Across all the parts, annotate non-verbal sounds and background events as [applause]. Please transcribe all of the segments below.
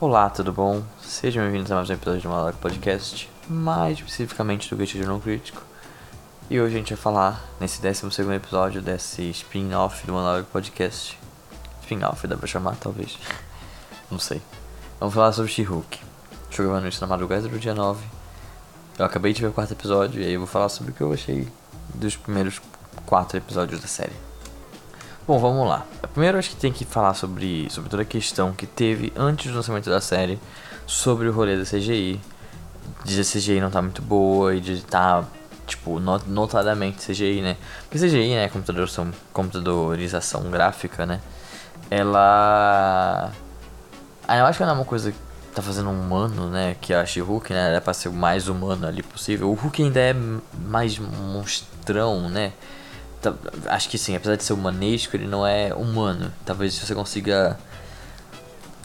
Olá, tudo bom? Sejam bem-vindos a mais um episódio do Maluco Podcast, mais especificamente do Gatilho Não Crítico. E hoje a gente vai falar, nesse 12 episódio desse spin-off do Maluco Podcast. Spin-off, dá pra chamar, talvez. Não sei. Vamos falar sobre She-Hulk. Estou gravando isso na madrugada do dia 9. Eu acabei de ver o quarto episódio e aí eu vou falar sobre o que eu achei dos primeiros quatro episódios da série. Bom, vamos lá. Primeiro acho que tem que falar sobre, sobre toda a questão que teve antes do lançamento da série sobre o rolê da CGI. De a CGI não tá muito boa e de tá, tipo, notadamente CGI, né? Porque CGI, né, computadorização, computadorização gráfica, né? Ela... Ah, eu acho que não é uma coisa tá fazendo um humano, né? Que a She-Hulk, né? É pra ser o mais humano ali possível. O Hulk ainda é mais monstrão, né? Acho que sim, apesar de ser humanesco, ele não é humano. Talvez você consiga.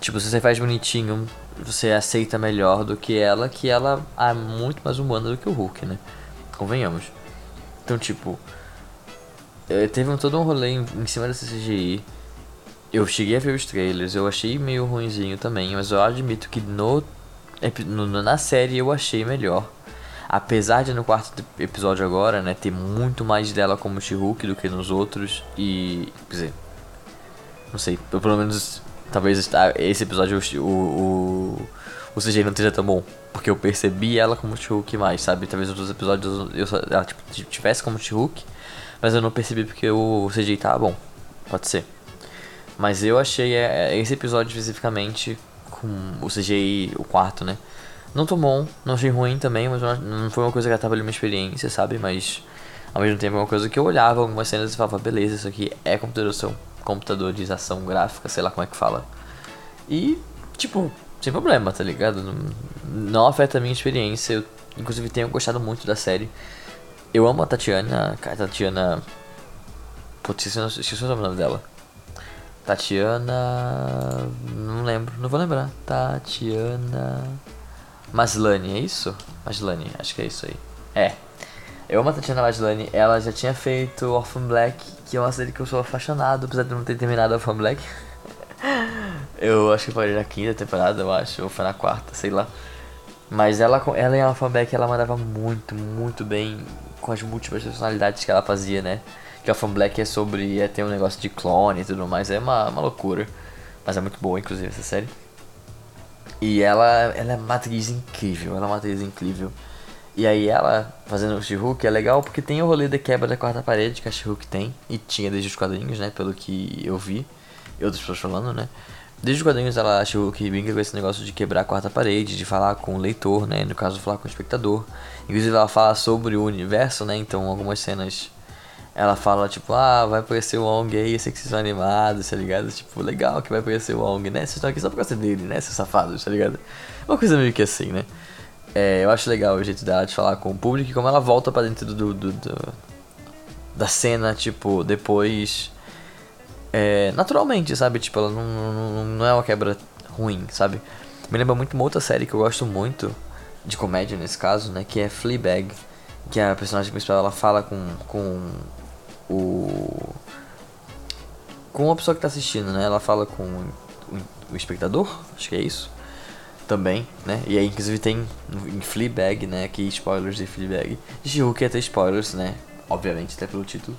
Tipo, se você faz bonitinho, você aceita melhor do que ela, que ela é muito mais humana do que o Hulk, né? Convenhamos. Então, tipo. Eh, teve um, todo um rolê em, em cima dessa CGI. Eu cheguei a ver os trailers, eu achei meio ruinzinho também, mas eu admito que no, no na série eu achei melhor. Apesar de no quarto episódio agora, né, ter muito mais dela como She-Hulk do que nos outros e, quer dizer, não sei, eu, pelo menos talvez esse episódio o o, o CGI não esteja tão bom, porque eu percebi ela como She-Hulk mais, sabe? Talvez outros episódios eu só, ela tipo, tivesse como She-Hulk, mas eu não percebi porque o CGI tava bom. Pode ser. Mas eu achei é, é, esse episódio especificamente com o CGI, o quarto, né? Não tô bom, não achei ruim também, mas não foi uma coisa que atrapalhou minha experiência, sabe? Mas ao mesmo tempo é uma coisa que eu olhava algumas cenas e falava, beleza, isso aqui é computadorização, computadorização gráfica, sei lá como é que fala. E, tipo, sem problema, tá ligado? Não, não afeta a minha experiência. Eu, inclusive, tenho gostado muito da série. Eu amo a Tatiana. A Tatiana. Putz, esqueci, esqueci o nome dela. Tatiana. Não lembro, não vou lembrar. Tatiana. Maslany, é isso? Maslany, acho que é isso aí. É. Eu amo a Tatiana Maslany, ela já tinha feito Orphan Black, que é uma série que eu sou apaixonado, apesar de não ter terminado Orphan Black. [laughs] eu acho que foi na quinta temporada, eu acho, ou foi na quarta, sei lá. Mas ela, ela em Orphan Black, ela mandava muito, muito bem com as múltiplas personalidades que ela fazia, né? Que Orphan Black é sobre, é ter um negócio de clone e tudo mais, é uma, uma loucura. Mas é muito boa, inclusive, essa série. E ela, ela é uma atriz incrível, ela é uma atriz incrível. E aí ela, fazendo o She-Hulk, é legal porque tem o rolê da quebra da quarta parede que a She-Hulk tem. E tinha desde os quadrinhos, né, pelo que eu vi. E outras pessoas falando, né. Desde os quadrinhos ela, a She-Hulk brinca com esse negócio de quebrar a quarta parede, de falar com o leitor, né, no caso falar com o espectador. Inclusive ela fala sobre o universo, né, então algumas cenas ela fala, tipo, ah, vai aparecer o Wong aí, eu sei que vocês são animados, tá ligado? Tipo, legal que vai aparecer o Wong, né? Vocês estão aqui só por causa dele, né, seus safados, tá ligado? Uma coisa meio que assim, né? É, eu acho legal o jeito dela de falar com o público e como ela volta pra dentro do, do, do da cena, tipo, depois. É, naturalmente, sabe? Tipo, ela não, não, não é uma quebra ruim, sabe? Me lembra muito uma outra série que eu gosto muito, de comédia nesse caso, né? Que é Fleabag. Que a personagem principal ela fala com, com o com a pessoa que está assistindo, né? Ela fala com o, espectador, acho que é isso. Também, né? E aí, inclusive, tem em Fleabag, né? Aqui, spoilers de Fleabag. She-Hulk ia ter spoilers, né? Obviamente, até pelo título.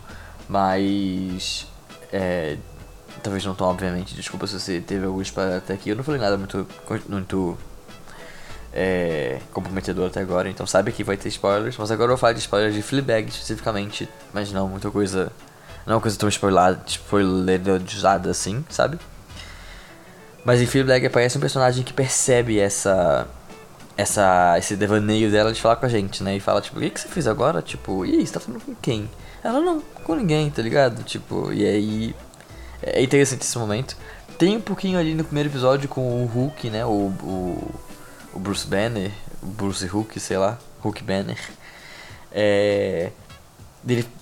Mas... É, talvez não tão obviamente. Desculpa se você teve algum spoiler até aqui. Eu não falei nada muito... muito é, comprometedor até agora, então sabe que vai ter spoilers, mas agora eu vou falar de spoilers de Fleabag especificamente, mas não muita coisa, não é uma coisa tão spoilada, spoilerizada assim, sabe? Mas em Fleabag aparece um personagem que percebe essa essa esse devaneio dela de falar com a gente, né? E fala tipo, o que, que você fez agora? Tipo, e aí, você tá falando com quem? Ela não, com ninguém, tá ligado? Tipo, e aí é interessante esse momento. Tem um pouquinho ali no primeiro episódio com o Hulk, né? O, o o Bruce Banner, o Bruce Hulk, sei lá, Hulk Banner. É,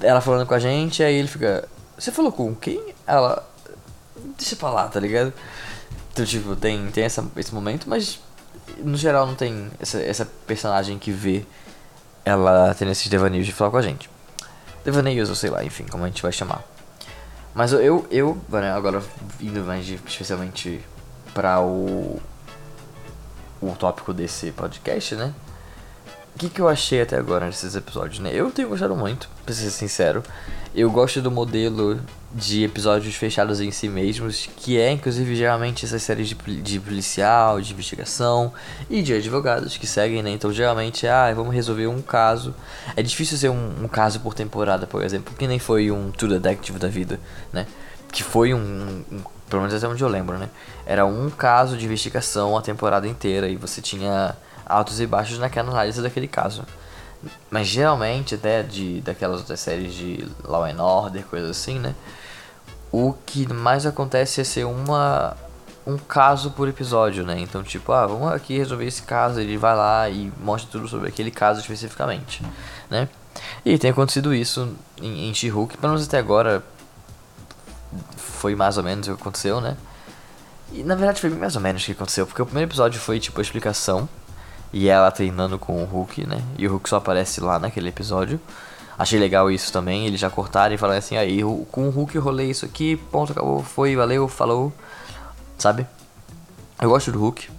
ela falando com a gente, aí ele fica. Você falou com quem? Ela. Deixa pra lá, tá ligado? Então, tipo, tem, tem essa, esse momento, mas no geral não tem essa, essa personagem que vê ela tendo esses devaneios de falar com a gente. Devaneios, ou sei lá, enfim, como a gente vai chamar. Mas eu, eu, agora indo mais especialmente para o o tópico desse podcast, né? O que, que eu achei até agora nesses episódios, né? Eu tenho gostado muito, pra ser sincero. Eu gosto do modelo de episódios fechados em si mesmos, que é inclusive geralmente essas séries de, de policial, de investigação e de advogados que seguem, né? Então geralmente, ah, vamos resolver um caso. É difícil ser um, um caso por temporada, por exemplo, que nem foi um True Detective da vida, né? Que foi um, um pelo menos até onde eu lembro, né? Era um caso de investigação a temporada inteira e você tinha altos e baixos naquela análise daquele caso. Mas geralmente, até de, daquelas outras séries de Law and Order, coisas assim, né? O que mais acontece é ser uma um caso por episódio, né? Então, tipo, ah, vamos aqui resolver esse caso, ele vai lá e mostra tudo sobre aquele caso especificamente, né? E tem acontecido isso em, em She-Hulk, pelo menos até agora foi mais ou menos o que aconteceu, né? E na verdade foi mais ou menos o que aconteceu, porque o primeiro episódio foi tipo a explicação e ela treinando com o Hulk, né? E o Hulk só aparece lá naquele episódio. Achei legal isso também, eles já cortaram e falaram assim, aí com o Hulk rolei isso aqui, ponto, acabou, foi, valeu, falou, sabe? Eu gosto do Hulk.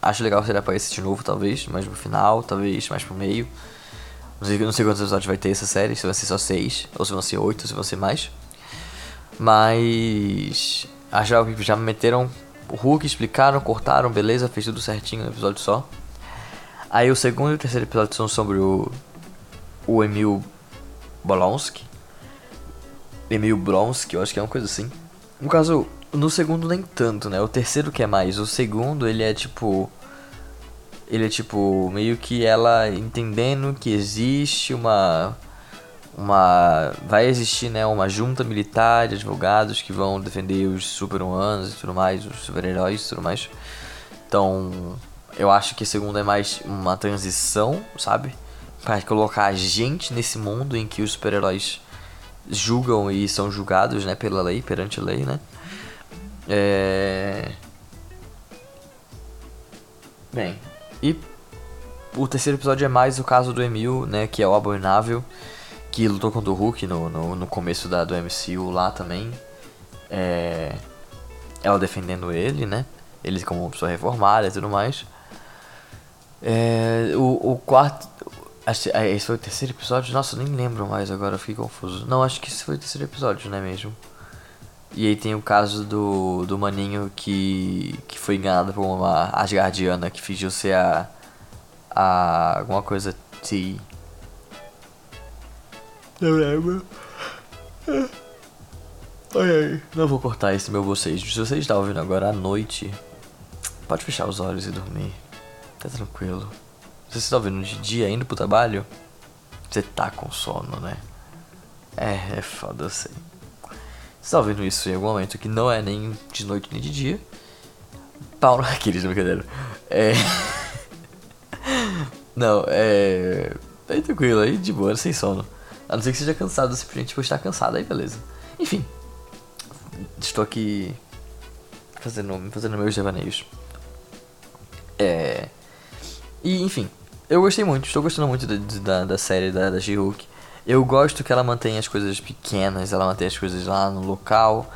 Acho legal se ele aparecer de novo, talvez, mais pro final, talvez mais pro meio. Não sei, não sei quantos episódios vai ter essa série, se vai ser só seis, ou se vão ser oito, ou se vão ser mais. Mas. Que já meteram o Hulk, explicaram, cortaram, beleza, fez tudo certinho no episódio só. Aí o segundo e o terceiro episódio são sobre o. O Emil Bolonsky. Emil Bronsky, eu acho que é uma coisa assim. No caso, no segundo nem tanto, né? O terceiro que é mais. O segundo, ele é tipo. Ele é tipo. Meio que ela entendendo que existe uma. Uma. Vai existir, né? Uma junta militar de advogados que vão defender os super-humanos e tudo mais, os super-heróis e tudo mais. Então eu acho que a segunda é mais uma transição, sabe? Para colocar a gente nesse mundo em que os super-heróis julgam e são julgados, né, pela lei, perante a lei, né? É... Bem, e o terceiro episódio é mais o caso do Emil, né, que é o Abominável, que lutou contra o Hulk no, no, no começo da, do MCU lá também. É... Ela defendendo ele, né? Ele como pessoa reformada e tudo mais. É, o, o quarto. Acho, é, esse foi o terceiro episódio? Nossa, nem lembro mais agora, fiquei confuso. Não, acho que esse foi o terceiro episódio, não é mesmo? E aí tem o caso do, do maninho que, que foi enganado por uma Asgardiana que fingiu ser a. a. alguma coisa T. Não lembro. Ai ai. Não vou cortar esse meu vocês. Se você está ouvindo agora à noite, pode fechar os olhos e dormir. Tá tranquilo. Se você tá ouvindo de dia indo pro trabalho, você tá com sono, né? É, é foda, eu sei. Você tá ouvindo isso em algum momento que não é nem de noite nem de dia. Pau naqueles, [laughs] brincadeira. É. [laughs] não, é. Aí tranquilo, aí de boa, sem sono. A não ser que seja cansado, simplesmente por estar cansado, aí beleza. Enfim. Estou aqui fazendo, fazendo meus devaneios. É. E, enfim, eu gostei muito, estou gostando muito da, da, série da, da She-Hulk. Eu gosto que ela mantém as coisas pequenas, ela mantém as coisas lá no local.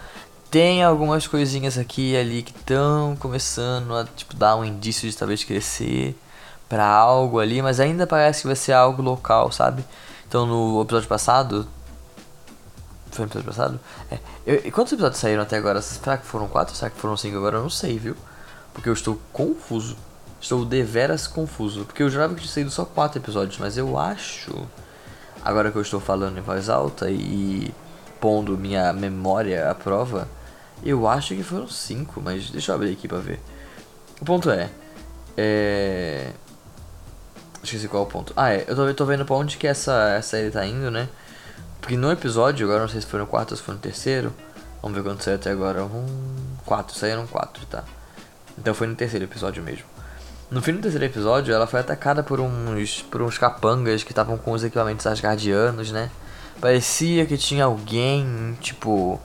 Tem algumas coisinhas aqui e ali que estão começando a tipo, dar um indício de talvez crescer para algo ali, mas ainda parece que vai ser algo local, sabe? Então no episódio passado. Foi no episódio passado? É. Eu, quantos episódios saíram até agora? Será que foram quatro? Será que foram cinco agora? Eu não sei, viu? Porque eu estou confuso. Estou deveras confuso, porque eu jurava que tinha saído só quatro episódios, mas eu acho, agora que eu estou falando em voz alta e pondo minha memória à prova, eu acho que foram cinco, mas deixa eu abrir aqui pra ver. O ponto é. É. Esqueci qual é o ponto. Ah, é. Eu tô, tô vendo pra onde que essa, essa série tá indo, né? Porque no episódio, agora não sei se foi no quarto ou se foi no terceiro. Vamos ver quanto saiu até agora. Um. Quatro, saíram quatro, tá? Então foi no terceiro episódio mesmo. No fim do terceiro episódio, ela foi atacada por uns, por uns capangas que estavam com os equipamentos asgardianos, né? Parecia que tinha alguém, tipo,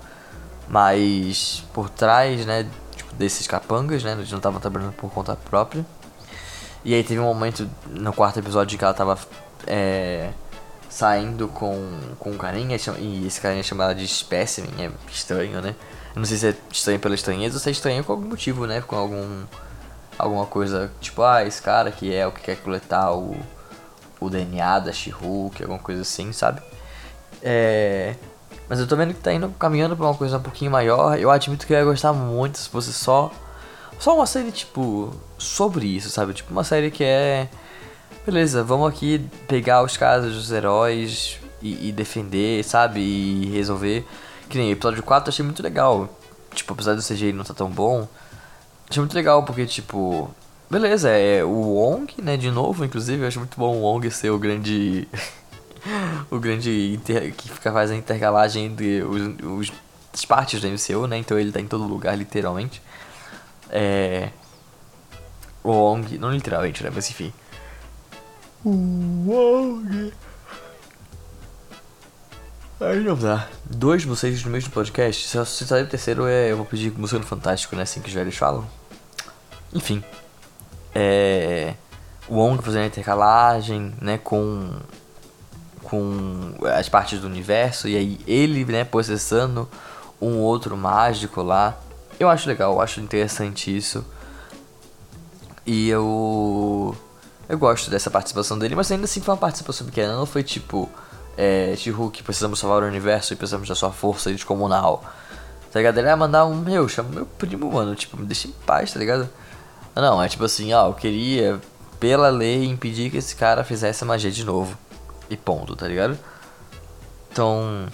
mais por trás, né? Tipo, desses capangas, né? Eles não estavam trabalhando por conta própria. E aí teve um momento no quarto episódio que ela tava é, saindo com, com um carinha, e esse carinha chama ela de Specimen, é estranho, né? Eu não sei se é estranho pela estranheza ou se é estranho com algum motivo, né? Com algum alguma coisa tipo, ah, esse cara que é o que quer coletar o, o DNA da She-Hulk, alguma coisa assim, sabe? É, mas eu tô vendo que tá indo caminhando pra uma coisa um pouquinho maior. Eu admito que eu ia gostar muito se fosse só. Só uma série, tipo, sobre isso, sabe? Tipo, uma série que é. Beleza, vamos aqui pegar os casos dos heróis e, e defender, sabe? E resolver. Que nem episódio 4 eu achei muito legal. Tipo, apesar do CGI não tá tão bom. Achei muito legal porque, tipo. Beleza, é o Wong, né? De novo, inclusive, eu acho muito bom o Wong ser o grande. [laughs] o grande inter... que fica fazendo intercalagem entre os, os, as partes do MCU, né? Então ele tá em todo lugar, literalmente. É. Wong, não literalmente, né? Mas enfim. Wong. Aí não dá. Dois vocês no mesmo podcast. Se você sair o terceiro, é, eu vou pedir música no Fantástico, né? Assim que os velhos falam. Enfim. É. O Wong fazendo a intercalagem, né? Com com as partes do universo e aí ele, né, processando um outro mágico lá. Eu acho legal, eu acho interessante isso. E eu eu gosto dessa participação dele, mas ainda assim foi uma participação pequena, não foi tipo é, She-Hulk, precisamos salvar o universo e precisamos da sua força descomunal. Tá ligado? Ele ia mandar um, meu, chama meu primo, mano, tipo, me deixa em paz, tá ligado? Não, é tipo assim, ó, eu queria, pela lei, impedir que esse cara fizesse magia de novo. E ponto, tá ligado? Então,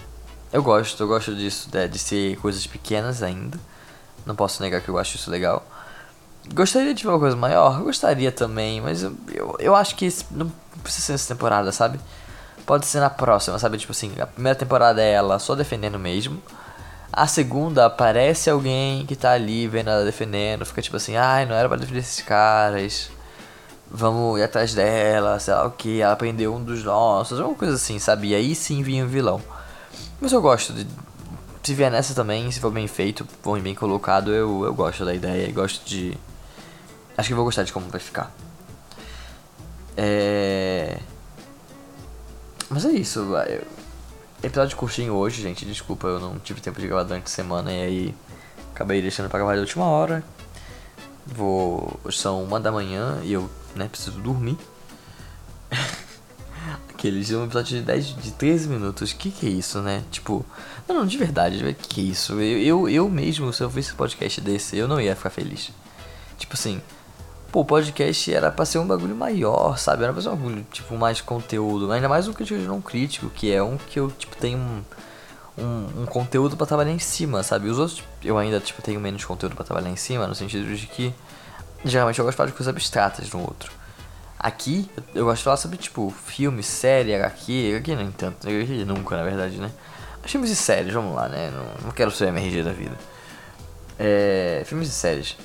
eu gosto, eu gosto disso, de, de ser coisas pequenas ainda. Não posso negar que eu acho isso legal. Gostaria de uma coisa maior? Gostaria também, mas eu, eu, eu acho que não precisa ser nessa temporada, sabe? Pode ser na próxima, sabe? Tipo assim, a primeira temporada é ela só defendendo mesmo. A segunda aparece alguém que tá ali vendo ela defendendo, fica tipo assim, ai, não era pra defender esses caras vamos ir atrás dela, sei lá o que, ela prendeu um dos nossos, alguma coisa assim, sabe? E aí sim vinha o vilão. Mas eu gosto de. Se vier nessa também, se for bem feito, for bem colocado, eu, eu gosto da ideia e gosto de. Acho que vou gostar de como vai ficar. É. Mas é isso. Eu... Episódio curtinho hoje, gente. Desculpa, eu não tive tempo de gravar durante a semana e aí acabei deixando pra gravar de última hora. Vou. São uma da manhã e eu né? Preciso dormir. Aqueles um episódio de 10, de 13 minutos. Que que é isso, né? Tipo, não, não, de verdade, que que é isso? Eu, eu, eu mesmo, se eu visse podcast desse, eu não ia ficar feliz. Tipo assim, pô, o podcast era pra ser um bagulho maior, sabe? Era pra ser um bagulho, tipo, mais conteúdo. Ainda mais um crítico não crítico, que é um que eu, tipo, tenho um, um, um conteúdo pra trabalhar em cima, sabe? Os outros, eu ainda, tipo, tenho menos conteúdo pra trabalhar em cima, no sentido de que Geralmente eu gosto de falar de coisas abstratas no outro. Aqui, eu gosto de falar sobre, tipo, filme, série, HQ. Aqui nem tanto, HQ nunca, na verdade, né? Filmes e séries, vamos lá, né? Não, não quero ser MRG da vida. É, filmes e séries.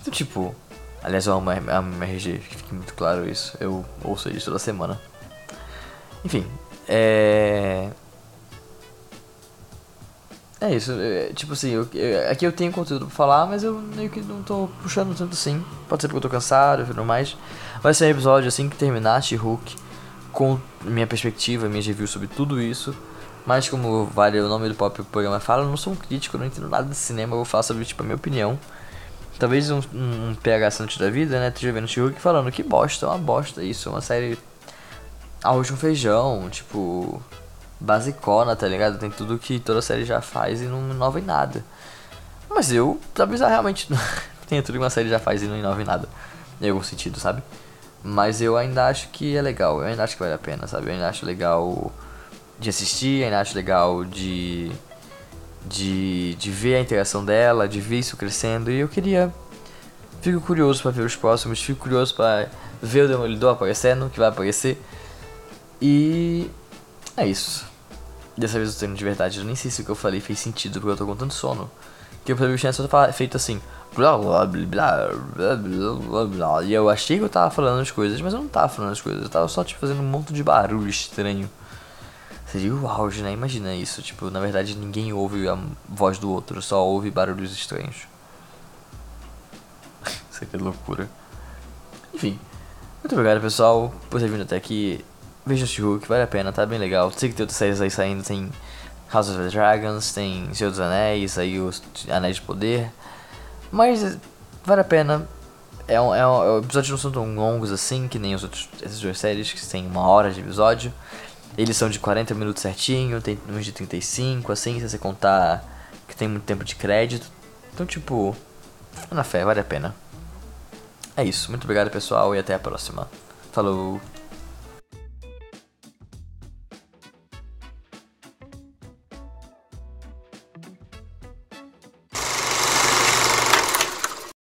Então, tipo, aliás, eu amo MRG, que fique muito claro isso. Eu ouço isso toda semana. Enfim, é. É isso, é, tipo assim, eu, eu, aqui eu tenho conteúdo pra falar, mas eu meio que não tô puxando tanto assim. Pode ser porque eu tô cansado e tudo mais. Vai ser um episódio assim que terminar She-Hulk, com minha perspectiva, minhas reviews sobre tudo isso. Mas como vale o nome do próprio programa fala, eu não sou um crítico, não entendo nada de cinema, eu vou falar sobre tipo, a minha opinião. Talvez um, um, um PH Santos da vida, né, esteja vendo She-Hulk falando que bosta, é uma bosta isso, é uma série arroz com feijão, tipo basicona, tá ligado? Tem tudo que toda série já faz e não inova em nada. Mas eu, talvez realmente [laughs] tenha tudo que uma série já faz e não inova em nada. Em algum sentido, sabe? Mas eu ainda acho que é legal, eu ainda acho que vale a pena, sabe? Eu ainda acho legal de assistir, ainda acho legal de, de, de ver a interação dela, de ver isso crescendo. E eu queria. Fico curioso para ver os próximos, fico curioso para ver o Demolidor aparecendo, que vai aparecer. E é isso. Dessa vez eu tô indo de verdade. Eu nem sei se o que eu falei fez sentido porque eu tô com tanto sono. Que eu falei que só feito assim. Blá blá blá blá blá blá E eu achei que eu tava falando as coisas, mas eu não tava falando as coisas. Eu tava só tipo fazendo um monte de barulho estranho. Seria o auge, né? Imagina isso. Tipo, na verdade ninguém ouve a voz do outro, só ouve barulhos estranhos. [laughs] aqui é loucura. Enfim. Muito obrigado, pessoal, por ter vindo até aqui. Veja o She-Hulk, vale a pena, tá bem legal. Sei que tem outras séries aí saindo, tem House of the Dragons, tem Senhor dos Anéis, aí os Anéis de Poder. Mas vale a pena. é um, é um, episódios não são tão longos assim, que nem os outros, essas duas séries, que tem uma hora de episódio. Eles são de 40 minutos certinho, tem uns de 35, assim, se você contar que tem muito tempo de crédito. Então, tipo, na fé, vale a pena. É isso. Muito obrigado, pessoal, e até a próxima. Falou!